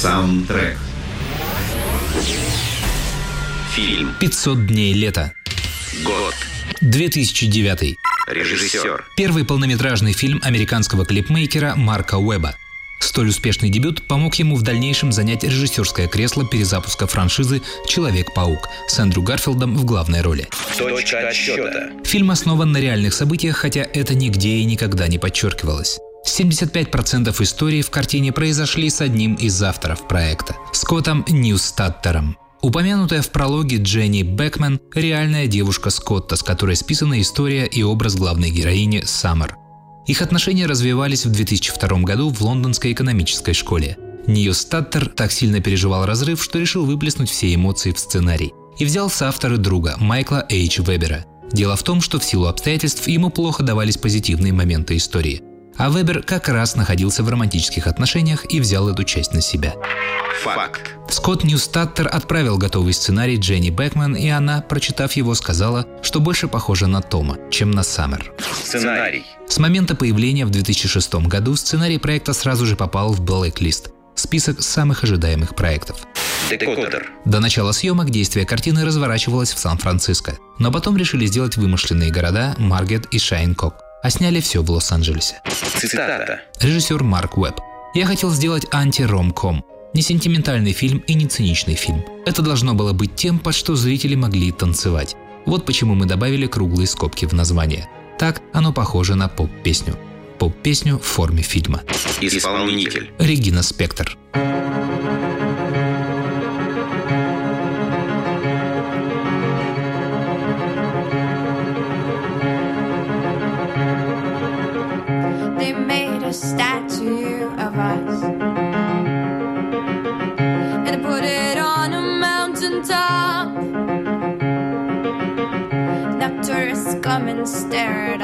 Саундтрек. Фильм. 500 дней лета. Год. 2009. Режиссер. Первый полнометражный фильм американского клипмейкера Марка Уэба. Столь успешный дебют помог ему в дальнейшем занять режиссерское кресло перезапуска франшизы «Человек-паук» с Эндрю Гарфилдом в главной роли. Точка отсчета. Фильм основан на реальных событиях, хотя это нигде и никогда не подчеркивалось. 75% истории в картине произошли с одним из авторов проекта – Скоттом Нойштадтером. Упомянутая в прологе Дженни Бекман – реальная девушка Скотта, с которой списана история и образ главной героини Саммер. Их отношения развивались в 2002 году в лондонской экономической школе. Нойштадтер так сильно переживал разрыв, что решил выплеснуть все эмоции в сценарий. И взял в соавторы друга Майкла Эйч. Вебера. Дело в том, что в силу обстоятельств ему плохо давались позитивные моменты истории. А Вебер как раз находился в романтических отношениях и взял эту часть на себя. Факт. Скотт Ньюстаттер отправил готовый сценарий Дженни Бекман, и она, прочитав его, сказала, что больше похоже на Тома, чем на Саммер. Сценарий. С момента появления в 2006 году сценарий проекта сразу же попал в Blacklist – список самых ожидаемых проектов. Декодер. До начала съемок действие картины разворачивалось в Сан-Франциско, но потом решили сделать вымышленные города Маргет и Шайнкок, а сняли все в Лос-Анджелесе. Цитата. Режиссер Марк Уэбб. «Я хотел сделать анти-ромком. Не сентиментальный фильм и не циничный фильм. Это должно было быть тем, под что зрители могли танцевать. Вот почему мы добавили круглые скобки в название. Так оно похоже на поп-песню. Поп-песню в форме фильма. Исполнитель. Регина Спектр. They a statue of us and they put it on a mountain top. Now tourists come and stare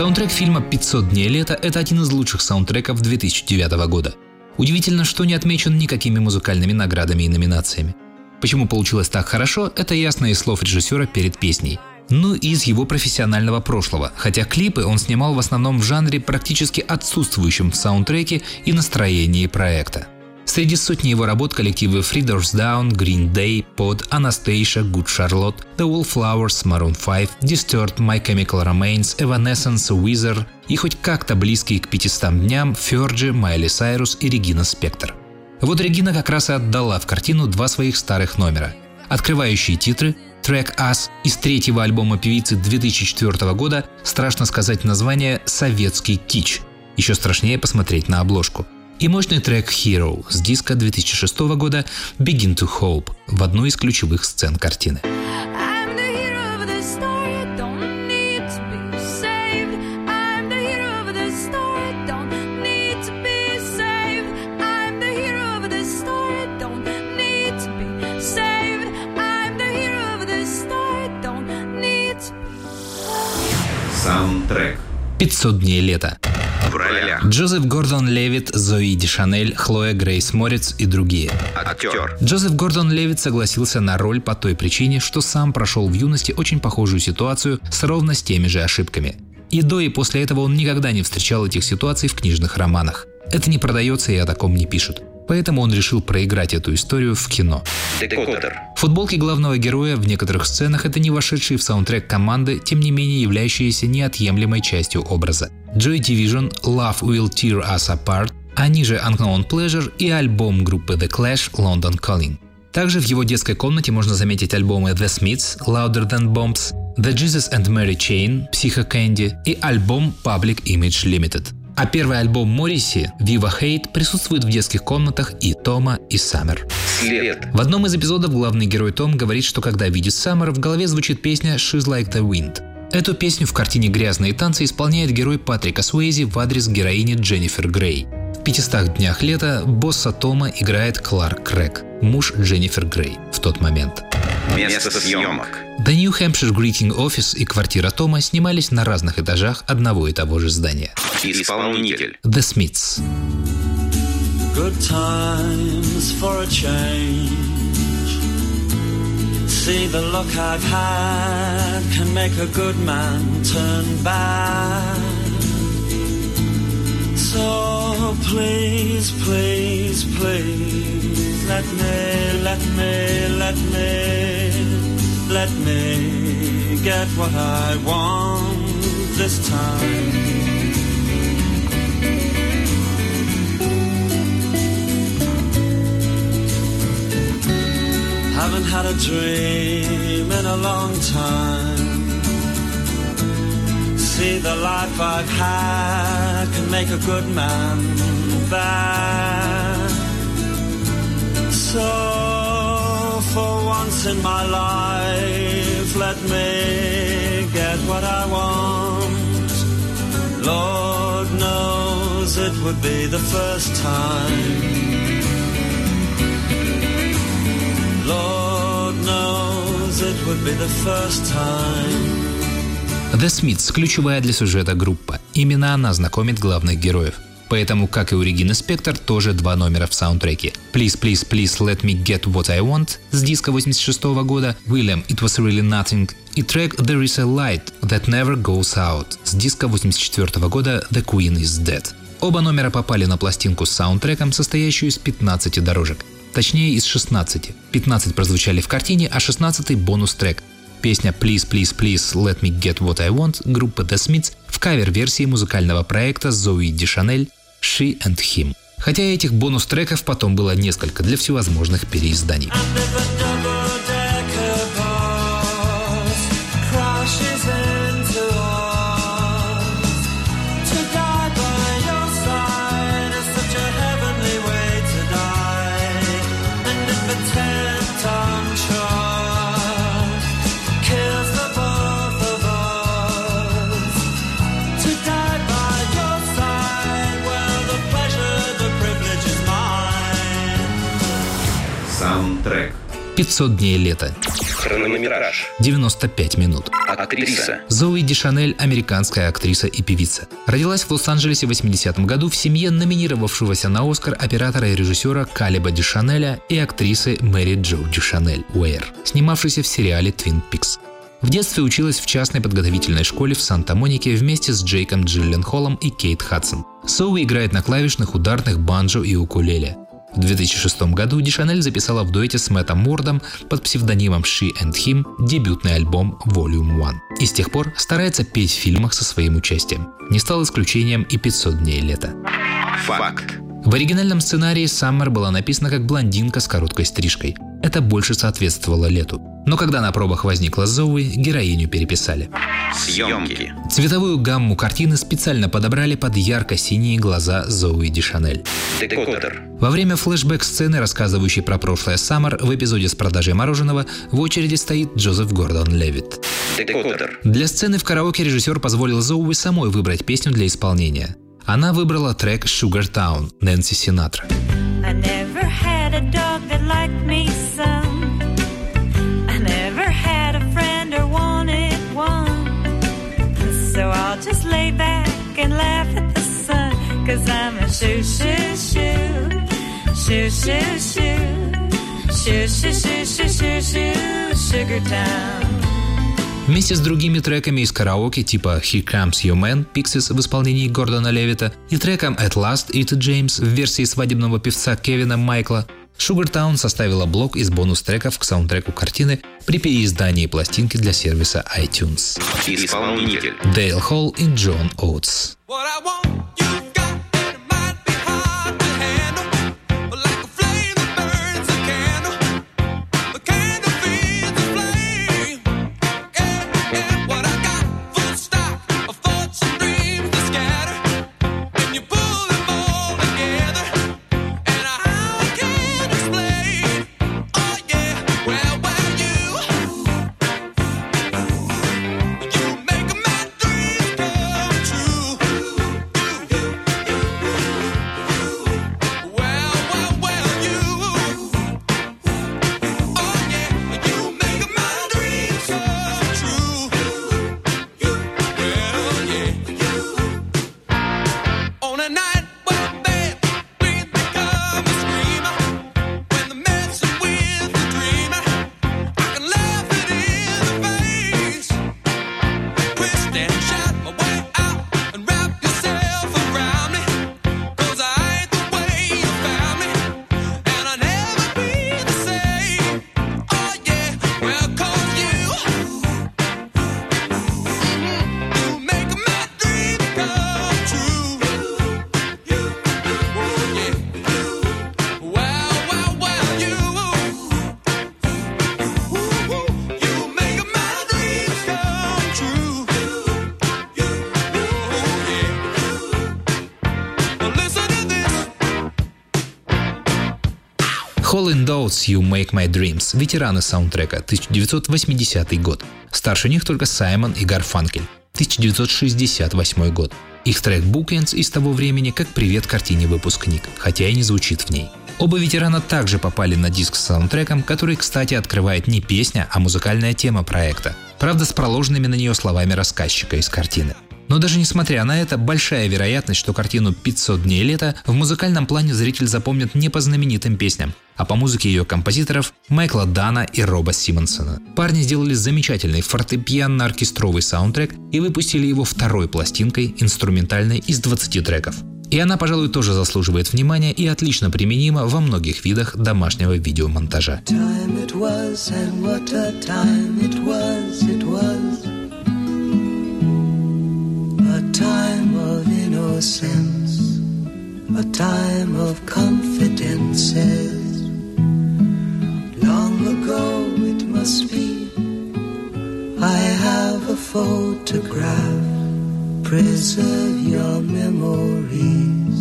Саундтрек фильма «500 дней лета» — это один из лучших саундтреков 2009 года. Удивительно, что не отмечен никакими музыкальными наградами и номинациями. Почему получилось так хорошо, это ясно из слов режиссера перед песней. Ну и из его профессионального прошлого, хотя клипы он снимал в основном в жанре, практически отсутствующем в саундтреке и настроении проекта. Среди сотни его работ коллективы Freeders Down, Green Day, Pod, Anastasia, Good Charlotte, The Wallflowers, Maroon 5, Disturbed, My Chemical Remains, Evanescence, Weezer и хоть как-то близкие к 500 дням Ферджи, Майли Сайрус и Регина Спектр. Вот Регина как раз и отдала в картину два своих старых номера. Открывающие титры трек «Us» из третьего альбома певицы 2004 года, страшно сказать название «Советский кич». Еще страшнее посмотреть на обложку. И мощный трек «Hero» с диска 2006 года «Begin to Hope» в одну из ключевых сцен картины. Саундтрек. 500 дней лета. В ролях. Джозеф Гордон Левит, Зои Ди Шанель, Хлоя Грейс Морец и другие. Актер. Джозеф Гордон Левит согласился на роль по той причине, что сам прошел в юности очень похожую ситуацию с ровно с теми же ошибками. И до и после этого он никогда не встречал этих ситуаций в книжных романах. Это не продается и о таком не пишут. Поэтому он решил проиграть эту историю в кино. Декодер. Футболки главного героя в некоторых сценах это не вошедшие в саундтрек команды, тем не менее являющиеся неотъемлемой частью образа. Joy Division, Love Will Tear Us Apart, а ниже Unknown Pleasure и альбом группы The Clash London Calling. Также в его детской комнате можно заметить альбомы The Smiths, Louder Than Bombs, The Jesus and Mary Chain, Psycho Candy и альбом Public Image Limited. А первый альбом Морриси, Viva Hate, присутствует в детских комнатах и Тома, и Саммер. След. В одном из эпизодов главный герой Том говорит, что когда видит Саммер, в голове звучит песня «She's Like the Wind». Эту песню в картине «Грязные танцы» исполняет герой Патрика Суэйзи в адрес героини Дженнифер Грей. В 500 днях лета босса Тома играет Кларк Крэг, муж Дженнифер Грей в тот момент. Место съемок. The New Hampshire Greeting Office и квартира Тома снимались на разных этажах одного и того же здания. Исполнитель. The Smiths. Good times for a change. See the luck I've had can make a good man turn bad. So please, please, please, let me, let me, let me, let me get what I want this time. Haven't had a dream in a long time. See, the life I've had can make a good man bad. So, for once in my life, let me get what I want. Lord knows it would be the first time. Lord knows it would be the first time. The Smiths – ключевая для сюжета группа. Именно она знакомит главных героев. Поэтому, как и у Регины Спектор, тоже два номера в саундтреке. Please, please, please let me get what I want с диска 86 года, William It was really nothing и трек There is a light that never goes out с диска 84 года The Queen is dead. Оба номера попали на пластинку с саундтреком, состоящую из 15 дорожек. Точнее, из 16. 15 прозвучали в картине, а 16 бонус-трек. Песня «Please, please, please, let me get what I want» группы The Smiths в кавер-версии музыкального проекта Зои Дишанель «She and Him». Хотя этих бонус-треков потом было несколько для всевозможных переизданий. 500 дней лета. Хронометраж. 95 минут. Актриса. Зои Дишанель – американская актриса и певица. Родилась в Лос-Анджелесе в 80-м году в семье номинировавшегося на Оскар оператора и режиссера Калиба Дишанеля и актрисы Мэри Джо Дишанель Уэйр, снимавшейся в сериале «Твин Пикс». В детстве училась в частной подготовительной школе в Санта-Монике вместе с Джейком Джилленхолом и Кейт Хадсон. Зои играет на клавишных, ударных, банджо и укулеле. В 2006 году Дишанель записала в дуэте с Мэттом Мордом под псевдонимом She and Him дебютный альбом Volume 1. И с тех пор старается петь в фильмах со своим участием. Не стал исключением и 500 дней лета. Факт. В оригинальном сценарии Саммер была написана как блондинка с короткой стрижкой. Это больше соответствовало лету. Но когда на пробах возникла Зоуи, героиню переписали. Съемки. Цветовую гамму картины специально подобрали под ярко-синие глаза Зоуи Дишанель. Декодер. Во время флешбэк-сцены, рассказывающей про прошлое Саммер, в эпизоде с продажей мороженого в очереди стоит Джозеф Гордон Левитт. Декодер. Для сцены в караоке режиссер позволил Зоуи самой выбрать песню для исполнения. Она выбрала трек «Sugar Town» Нэнси Синатра. I never had a dog that liked me some. So I'll just lay back and laugh at the sun. Cause I'm a shoo shoo shoo. Shoo shoo shoo. Shoo shoo shoo shoo shoo shoo. Sugar town. Вместе с другими треками из караоке типа Here Comes Your Man Pixies в исполнении Гордона Левита и треком At Last Ita Джеймс в версии свадебного певца Кевина Майкла, Sugartown составила блок из бонус-треков к саундтреку картины при переиздании пластинки для сервиса iTunes. Исполнитель. Дейл Холл и Джон Оутс. What I want, you've Oates You Make My Dreams – ветераны саундтрека, 1980 год. Старше них только Саймон и Гарфанкель, 1968 год. Их трек Bookends из того времени как привет картине «Выпускник», хотя и не звучит в ней. Оба ветерана также попали на диск с саундтреком, который, кстати, открывает не песня, а музыкальная тема проекта. Правда, с проложенными на нее словами рассказчика из картины. Но даже несмотря на это, большая вероятность, что картину «500 дней лета» в музыкальном плане зритель запомнит не по знаменитым песням, а по музыке ее композиторов Майкла Дана и Роба Симмонсона. Парни сделали замечательный фортепианно-оркестровый саундтрек и выпустили его второй пластинкой, инструментальной из 20 треков. И она, пожалуй, тоже заслуживает внимания и отлично применима во многих видах домашнего видеомонтажа. time it was and what a time it was it was innocence a time of confidences long ago it must be i have a photograph preserve your memories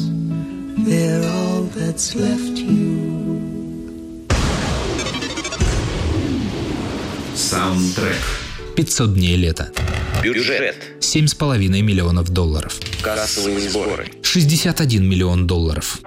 they're all that's left you Саундтрек. 500 дней лета. Бюджет. 7,5 миллионов долларов. Кассовые сборы. 61 миллион долларов.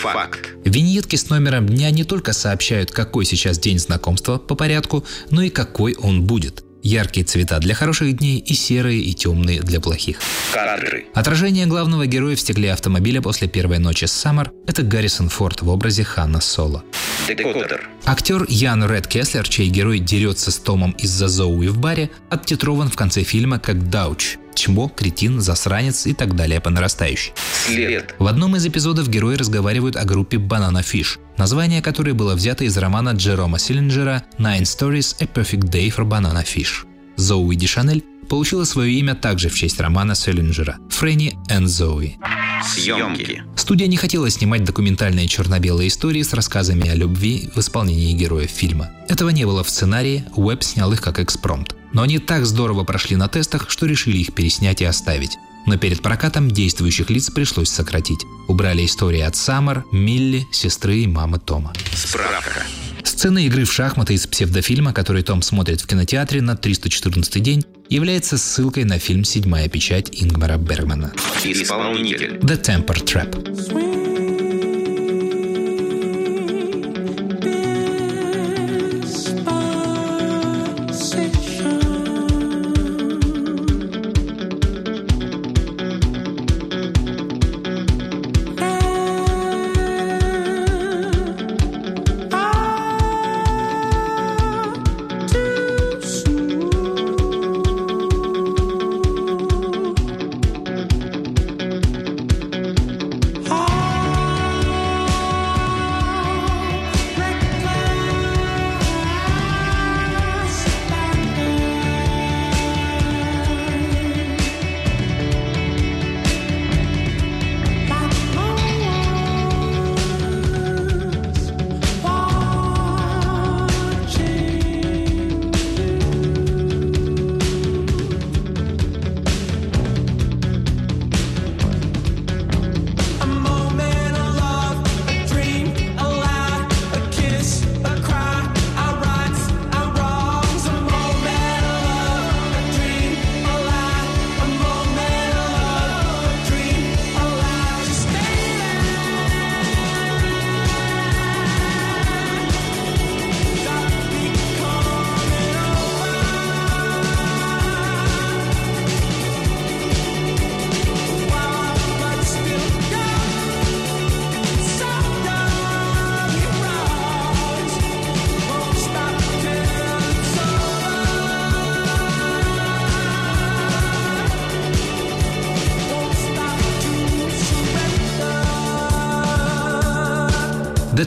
Факт. Виньетки с номером дня не только сообщают, какой сейчас день знакомства по порядку, но и какой он будет. Яркие цвета для хороших дней и серые и темные для плохих. Кадры. Отражение главного героя в стекле автомобиля после первой ночи с Саммер – это Гаррисон Форд в образе Ханна Соло. Декодер. Актер Ян Ред Кеслер, чей герой дерется с Томом из-за Зоуи в баре, оттитрован в конце фильма как Дауч – чмо, кретин, засранец и так далее по нарастающей. След. В одном из эпизодов герои разговаривают о группе Banana Fish, название которой было взято из романа Джерома Силлинджера «Nine Stories – A Perfect Day for Banana Fish». Зоуи Ди Шанель получила свое имя также в честь романа Силлинджера «Фрэнни and Зоуи». Съемки. Студия не хотела снимать документальные черно-белые истории с рассказами о любви в исполнении героев фильма. Этого не было в сценарии, Уэбб снял их как экспромт. Но они так здорово прошли на тестах, что решили их переснять и оставить. Но перед прокатом действующих лиц пришлось сократить. Убрали истории от Саммер, Милли, сестры и мамы Тома. Справка. Сцена игры в шахматы из псевдофильма, который Том смотрит в кинотеатре на 314 день, является ссылкой на фильм «Седьмая печать» Ингмара Бергмана. Исполнитель. The Temper Trap.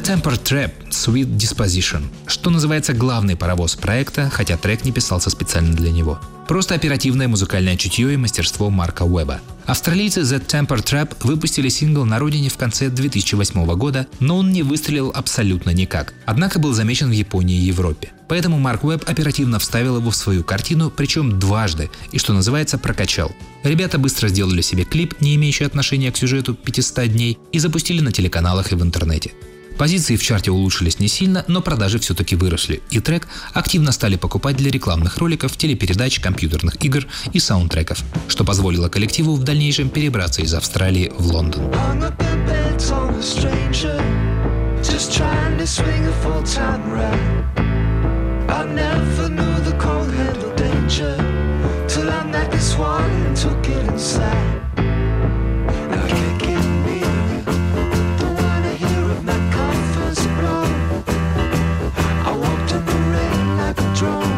Temper Trap Sweet Disposition, что называется главный паровоз проекта, хотя трек не писался специально для него. Просто оперативное музыкальное чутье и мастерство Марка Уэба. Австралийцы The Temper Trap выпустили сингл на родине в конце 2008 года, но он не выстрелил абсолютно никак, однако был замечен в Японии и Европе. Поэтому Марк Уэбб оперативно вставил его в свою картину, причем дважды, и что называется прокачал. Ребята быстро сделали себе клип, не имеющий отношения к сюжету 500 дней, и запустили на телеканалах и в интернете. Позиции в чарте улучшились не сильно, но продажи все-таки выросли, и трек активно стали покупать для рекламных роликов, телепередач, компьютерных игр и саундтреков, что позволило коллективу в дальнейшем перебраться из Австралии в Лондон. Till I met this one and took it inside. control.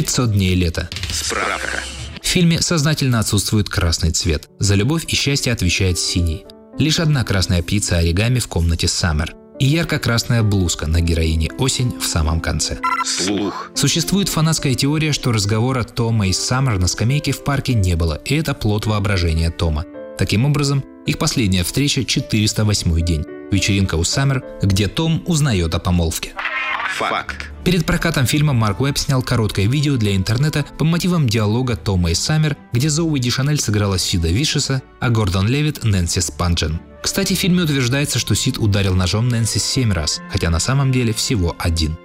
500 дней лета. Справка. В фильме сознательно отсутствует красный цвет. За любовь и счастье отвечает синий. Лишь одна красная птица оригами в комнате Саммер и ярко-красная блузка на героине «Осень» в самом конце. Слух. Существует фанатская теория, что разговора Тома и Саммер на скамейке в парке не было, и это плод воображения Тома. Таким образом, их последняя встреча 408 день. Вечеринка у Саммер, где Том узнает о помолвке. Факт. Перед прокатом фильма Марк Уэбб снял короткое видео для интернета по мотивам диалога Тома и Саммер, где Зоуи Ди Шанель сыграла Сида Вишеса, а Гордон Левит – Нэнси Спанджен. Кстати, в фильме утверждается, что Сид ударил ножом Нэнси семь раз, хотя на самом деле всего один.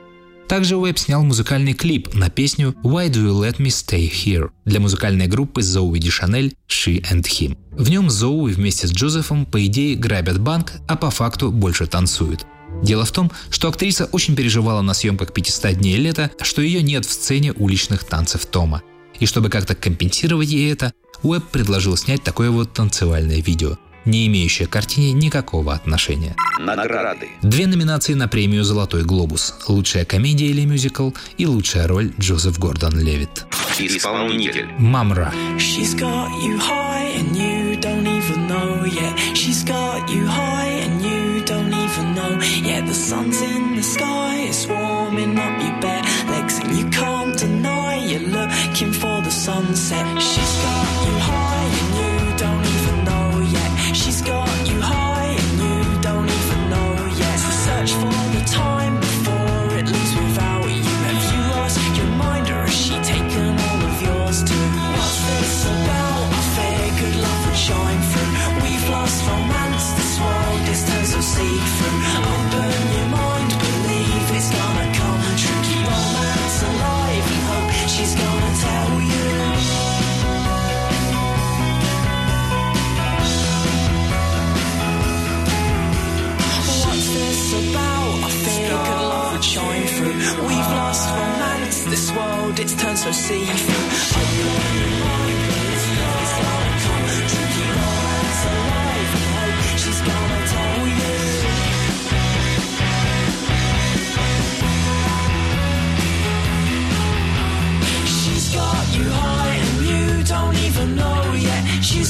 Также Уэбб снял музыкальный клип на песню «Why Do You Let Me Stay Here» для музыкальной группы Зоуи Ди Шанель «She and Him». В нем Зоуи вместе с Джозефом, по идее, грабят банк, а по факту больше танцуют. Дело в том, что актриса очень переживала на съемках 500 дней лета, что ее нет в сцене уличных танцев Тома. И чтобы как-то компенсировать ей это, Уэбб предложил снять такое вот танцевальное видео, не имеющее к картине никакого отношения. Награды. Две номинации на премию «Золотой глобус» – лучшая комедия или мюзикл и лучшая роль Джозеф Гордон Левит. Исполнитель. Мамра. She's got you high and you don't even know yet. She's got you high yet. The sun's in the sky, it's warming up your bare legs, and you can't deny you're looking for the sunset. She's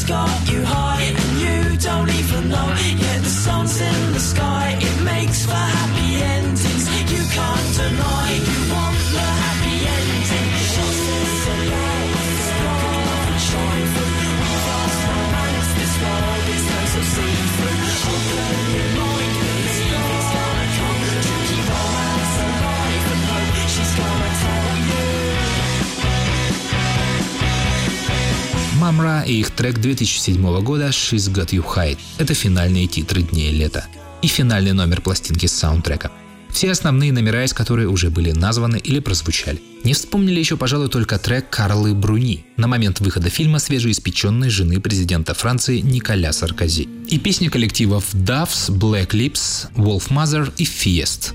got you high and you don't Мамра и их трек 2007 года «She's Got You High» — это финальные титры Дней лета и финальный номер пластинки с саундтрека. Все основные номера из которой уже были названы или прозвучали. Не вспомнили еще, пожалуй, только трек Карлы Бруни на момент выхода фильма свежеиспеченной жены президента Франции Николя Саркози. И песни коллективов Doves, Black Lips, Wolf Mother и Fiest.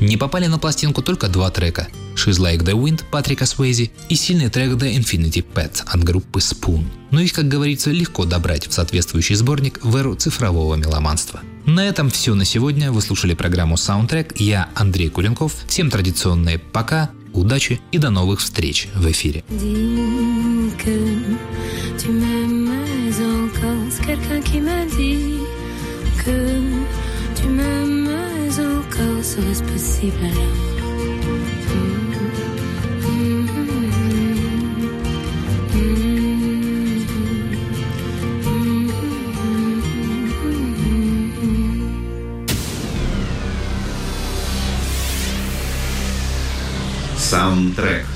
Не попали на пластинку только два трека «She's Like the Wind» Патрика Суэйзи и сильный трек «The Infinity Pet» от группы Spoon. Но их, как говорится, легко добрать в соответствующий сборник в эру цифрового меломанства. На этом все на сегодня. Вы слушали программу Soundtrack. Я Андрей Куренков. Всем традиционные пока, удачи и до новых встреч в эфире. Quelqu'un qui m'a dit que tu m'aimes gozo es posible. Soundtrack.